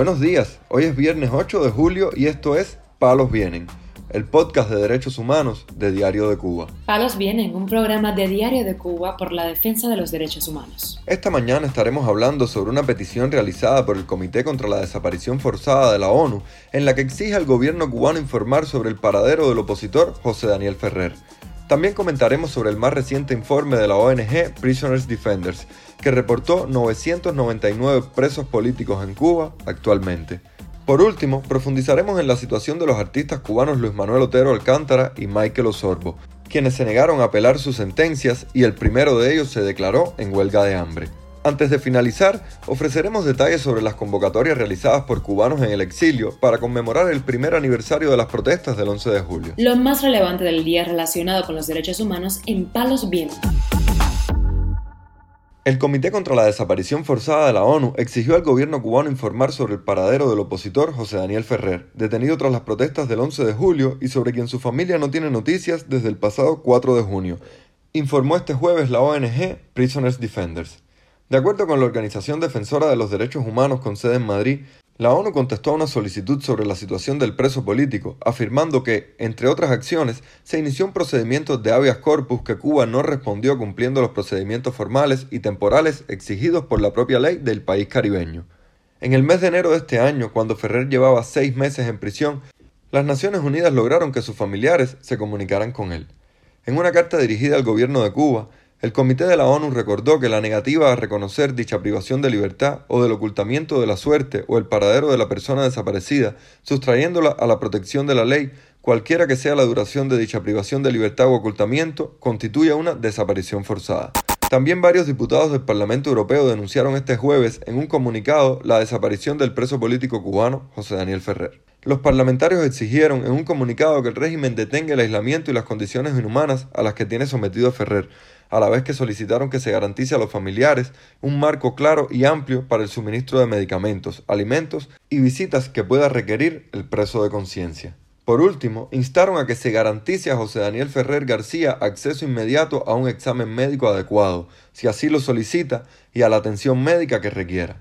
Buenos días, hoy es viernes 8 de julio y esto es Palos Vienen, el podcast de derechos humanos de Diario de Cuba. Palos Vienen, un programa de Diario de Cuba por la defensa de los derechos humanos. Esta mañana estaremos hablando sobre una petición realizada por el Comité contra la Desaparición Forzada de la ONU, en la que exige al gobierno cubano informar sobre el paradero del opositor José Daniel Ferrer. También comentaremos sobre el más reciente informe de la ONG Prisoners Defenders, que reportó 999 presos políticos en Cuba actualmente. Por último, profundizaremos en la situación de los artistas cubanos Luis Manuel Otero Alcántara y Michael Osorbo, quienes se negaron a apelar sus sentencias y el primero de ellos se declaró en huelga de hambre. Antes de finalizar, ofreceremos detalles sobre las convocatorias realizadas por cubanos en el exilio para conmemorar el primer aniversario de las protestas del 11 de julio. Lo más relevante del día relacionado con los derechos humanos en Palos Vientos. El Comité contra la Desaparición Forzada de la ONU exigió al gobierno cubano informar sobre el paradero del opositor José Daniel Ferrer, detenido tras las protestas del 11 de julio y sobre quien su familia no tiene noticias desde el pasado 4 de junio, informó este jueves la ONG Prisoners Defenders. De acuerdo con la Organización Defensora de los Derechos Humanos con sede en Madrid, la ONU contestó a una solicitud sobre la situación del preso político, afirmando que, entre otras acciones, se inició un procedimiento de habeas corpus que Cuba no respondió cumpliendo los procedimientos formales y temporales exigidos por la propia ley del país caribeño. En el mes de enero de este año, cuando Ferrer llevaba seis meses en prisión, las Naciones Unidas lograron que sus familiares se comunicaran con él. En una carta dirigida al gobierno de Cuba, el Comité de la ONU recordó que la negativa a reconocer dicha privación de libertad o del ocultamiento de la suerte o el paradero de la persona desaparecida, sustrayéndola a la protección de la ley, cualquiera que sea la duración de dicha privación de libertad o ocultamiento, constituye una desaparición forzada. También varios diputados del Parlamento Europeo denunciaron este jueves en un comunicado la desaparición del preso político cubano José Daniel Ferrer. Los parlamentarios exigieron en un comunicado que el régimen detenga el aislamiento y las condiciones inhumanas a las que tiene sometido a Ferrer, a la vez que solicitaron que se garantice a los familiares un marco claro y amplio para el suministro de medicamentos, alimentos y visitas que pueda requerir el preso de conciencia. Por último, instaron a que se garantice a José Daniel Ferrer García acceso inmediato a un examen médico adecuado, si así lo solicita, y a la atención médica que requiera.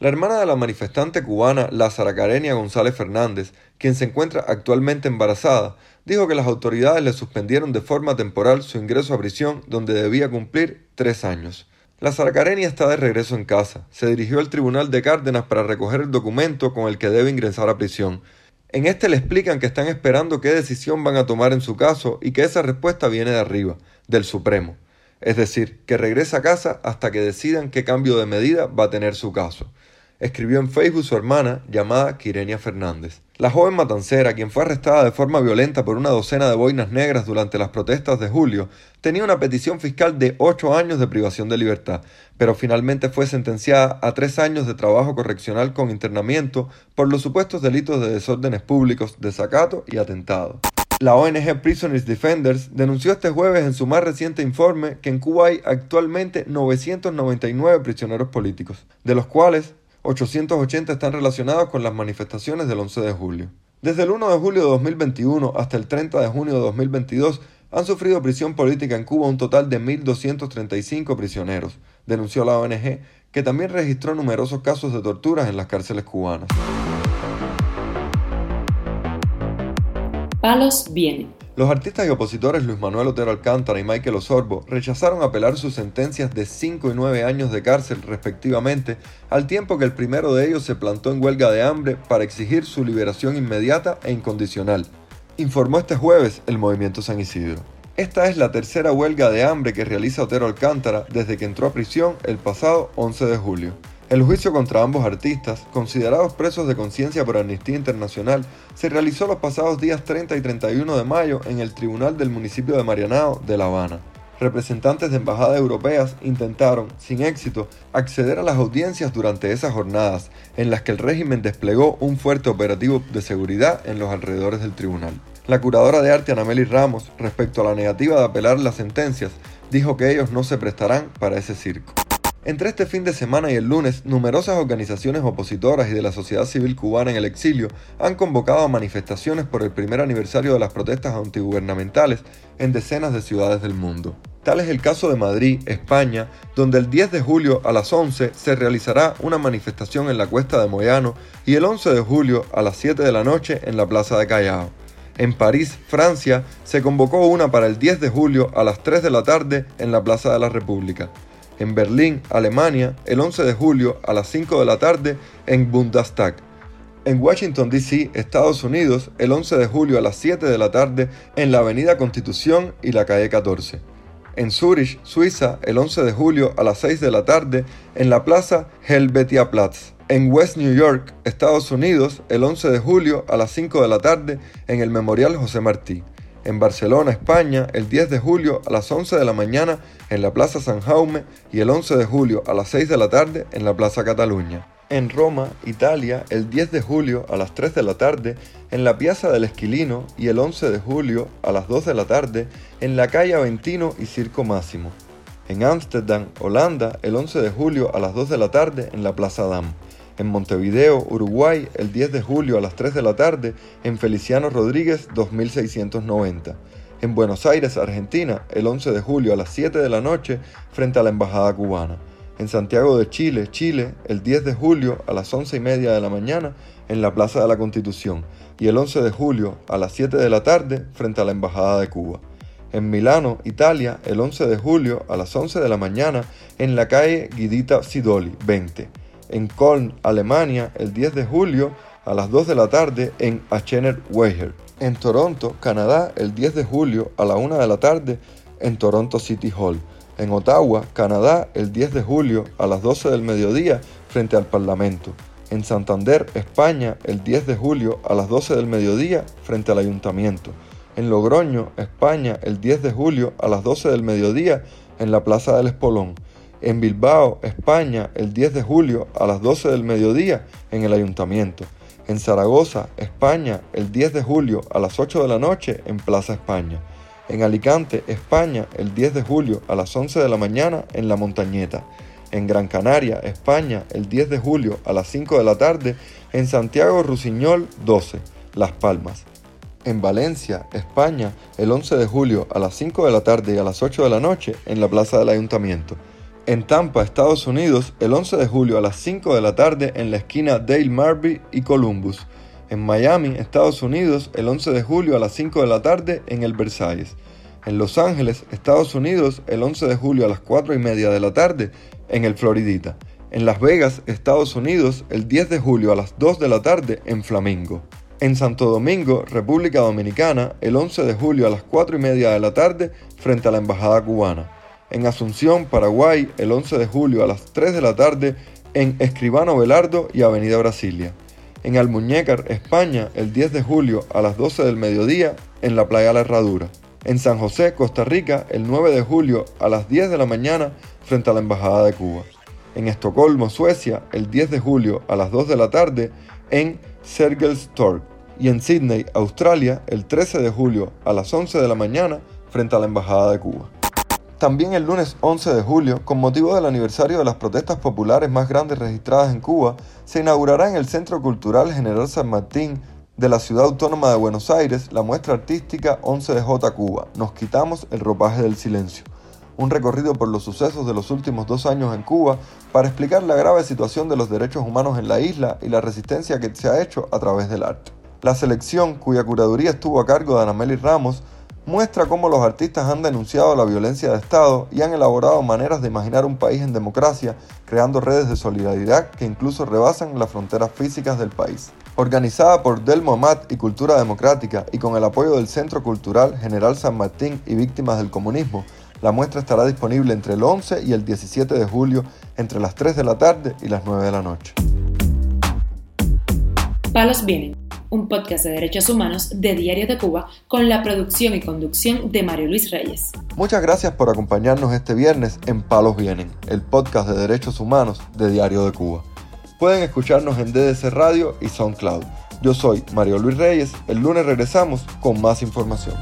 La hermana de la manifestante cubana Lázara Carenia González Fernández, quien se encuentra actualmente embarazada, dijo que las autoridades le suspendieron de forma temporal su ingreso a prisión donde debía cumplir tres años. La Zaracarenia está de regreso en casa. Se dirigió al tribunal de Cárdenas para recoger el documento con el que debe ingresar a prisión. En este le explican que están esperando qué decisión van a tomar en su caso y que esa respuesta viene de arriba, del Supremo. Es decir, que regresa a casa hasta que decidan qué cambio de medida va a tener su caso escribió en Facebook su hermana llamada Quirenia Fernández. La joven matancera, quien fue arrestada de forma violenta por una docena de boinas negras durante las protestas de julio, tenía una petición fiscal de ocho años de privación de libertad, pero finalmente fue sentenciada a tres años de trabajo correccional con internamiento por los supuestos delitos de desórdenes públicos, desacato y atentado. La ONG Prisoners Defenders denunció este jueves en su más reciente informe que en Cuba hay actualmente 999 prisioneros políticos, de los cuales 880 están relacionados con las manifestaciones del 11 de julio. Desde el 1 de julio de 2021 hasta el 30 de junio de 2022 han sufrido prisión política en Cuba un total de 1.235 prisioneros, denunció la ONG, que también registró numerosos casos de torturas en las cárceles cubanas. Palos vienen. Los artistas y opositores Luis Manuel Otero Alcántara y Michael Osorbo rechazaron apelar sus sentencias de 5 y 9 años de cárcel respectivamente, al tiempo que el primero de ellos se plantó en huelga de hambre para exigir su liberación inmediata e incondicional, informó este jueves el Movimiento San Isidro. Esta es la tercera huelga de hambre que realiza Otero Alcántara desde que entró a prisión el pasado 11 de julio. El juicio contra ambos artistas, considerados presos de conciencia por Amnistía Internacional, se realizó los pasados días 30 y 31 de mayo en el Tribunal del municipio de Marianao de La Habana. Representantes de embajadas europeas intentaron, sin éxito, acceder a las audiencias durante esas jornadas, en las que el régimen desplegó un fuerte operativo de seguridad en los alrededores del tribunal. La curadora de arte Anameli Ramos, respecto a la negativa de apelar las sentencias, dijo que ellos no se prestarán para ese circo. Entre este fin de semana y el lunes, numerosas organizaciones opositoras y de la sociedad civil cubana en el exilio han convocado manifestaciones por el primer aniversario de las protestas antigubernamentales en decenas de ciudades del mundo. Tal es el caso de Madrid, España, donde el 10 de julio a las 11 se realizará una manifestación en la cuesta de Moyano y el 11 de julio a las 7 de la noche en la plaza de Callao. En París, Francia, se convocó una para el 10 de julio a las 3 de la tarde en la Plaza de la República. En Berlín, Alemania, el 11 de julio a las 5 de la tarde en Bundestag. En Washington, D.C., Estados Unidos, el 11 de julio a las 7 de la tarde en la Avenida Constitución y la calle 14 en Zurich, Suiza, el 11 de julio a las 6 de la tarde en la plaza Helvetiaplatz. En West New York, Estados Unidos, el 11 de julio a las 5 de la tarde en el Memorial José Martí. En Barcelona, España, el 10 de julio a las 11 de la mañana en la Plaza San Jaume y el 11 de julio a las 6 de la tarde en la Plaza Cataluña en Roma, Italia, el 10 de julio a las 3 de la tarde en la Piazza del Esquilino y el 11 de julio a las 2 de la tarde en la calle Aventino y Circo Máximo. En Ámsterdam, Holanda, el 11 de julio a las 2 de la tarde en la Plaza Dam. En Montevideo, Uruguay, el 10 de julio a las 3 de la tarde en Feliciano Rodríguez 2690. En Buenos Aires, Argentina, el 11 de julio a las 7 de la noche frente a la Embajada cubana en Santiago de Chile, Chile, el 10 de julio a las 11 y media de la mañana en la Plaza de la Constitución y el 11 de julio a las 7 de la tarde frente a la Embajada de Cuba. En Milano, Italia, el 11 de julio a las 11 de la mañana en la calle Guidita Sidoli, 20. En Köln, Alemania, el 10 de julio a las 2 de la tarde en Achener Weiher. En Toronto, Canadá, el 10 de julio a la 1 de la tarde en Toronto City Hall en Ottawa, Canadá, el 10 de julio a las 12 del mediodía frente al Parlamento. En Santander, España, el 10 de julio a las 12 del mediodía frente al Ayuntamiento. En Logroño, España, el 10 de julio a las 12 del mediodía en la Plaza del Espolón. En Bilbao, España, el 10 de julio a las 12 del mediodía en el Ayuntamiento. En Zaragoza, España, el 10 de julio a las 8 de la noche en Plaza España en Alicante, España, el 10 de julio a las 11 de la mañana en La Montañeta, en Gran Canaria, España, el 10 de julio a las 5 de la tarde en Santiago Rusiñol 12, Las Palmas. En Valencia, España, el 11 de julio a las 5 de la tarde y a las 8 de la noche en la Plaza del Ayuntamiento. En Tampa, Estados Unidos, el 11 de julio a las 5 de la tarde en la esquina Dale Marby y Columbus en Miami, Estados Unidos, el 11 de julio a las 5 de la tarde en el Versalles. En Los Ángeles, Estados Unidos, el 11 de julio a las 4 y media de la tarde en el Floridita. En Las Vegas, Estados Unidos, el 10 de julio a las 2 de la tarde en Flamingo. En Santo Domingo, República Dominicana, el 11 de julio a las 4 y media de la tarde frente a la Embajada Cubana. En Asunción, Paraguay, el 11 de julio a las 3 de la tarde en Escribano Velardo y Avenida Brasilia en Almuñécar, España, el 10 de julio a las 12 del mediodía en la playa La Herradura. En San José, Costa Rica, el 9 de julio a las 10 de la mañana frente a la Embajada de Cuba. En Estocolmo, Suecia, el 10 de julio a las 2 de la tarde en Sergels Torg. Y en Sydney, Australia, el 13 de julio a las 11 de la mañana frente a la Embajada de Cuba. También el lunes 11 de julio, con motivo del aniversario de las protestas populares más grandes registradas en Cuba, se inaugurará en el Centro Cultural General San Martín de la Ciudad Autónoma de Buenos Aires la muestra artística 11DJ Cuba, Nos quitamos el ropaje del silencio. Un recorrido por los sucesos de los últimos dos años en Cuba para explicar la grave situación de los derechos humanos en la isla y la resistencia que se ha hecho a través del arte. La selección, cuya curaduría estuvo a cargo de Anameli Ramos, muestra cómo los artistas han denunciado la violencia de Estado y han elaborado maneras de imaginar un país en democracia, creando redes de solidaridad que incluso rebasan las fronteras físicas del país. Organizada por Del Momat y Cultura Democrática y con el apoyo del Centro Cultural General San Martín y Víctimas del Comunismo, la muestra estará disponible entre el 11 y el 17 de julio entre las 3 de la tarde y las 9 de la noche. Palos vienen un podcast de derechos humanos de Diario de Cuba con la producción y conducción de Mario Luis Reyes. Muchas gracias por acompañarnos este viernes en Palos Vienen, el podcast de derechos humanos de Diario de Cuba. Pueden escucharnos en DDC Radio y SoundCloud. Yo soy Mario Luis Reyes, el lunes regresamos con más información.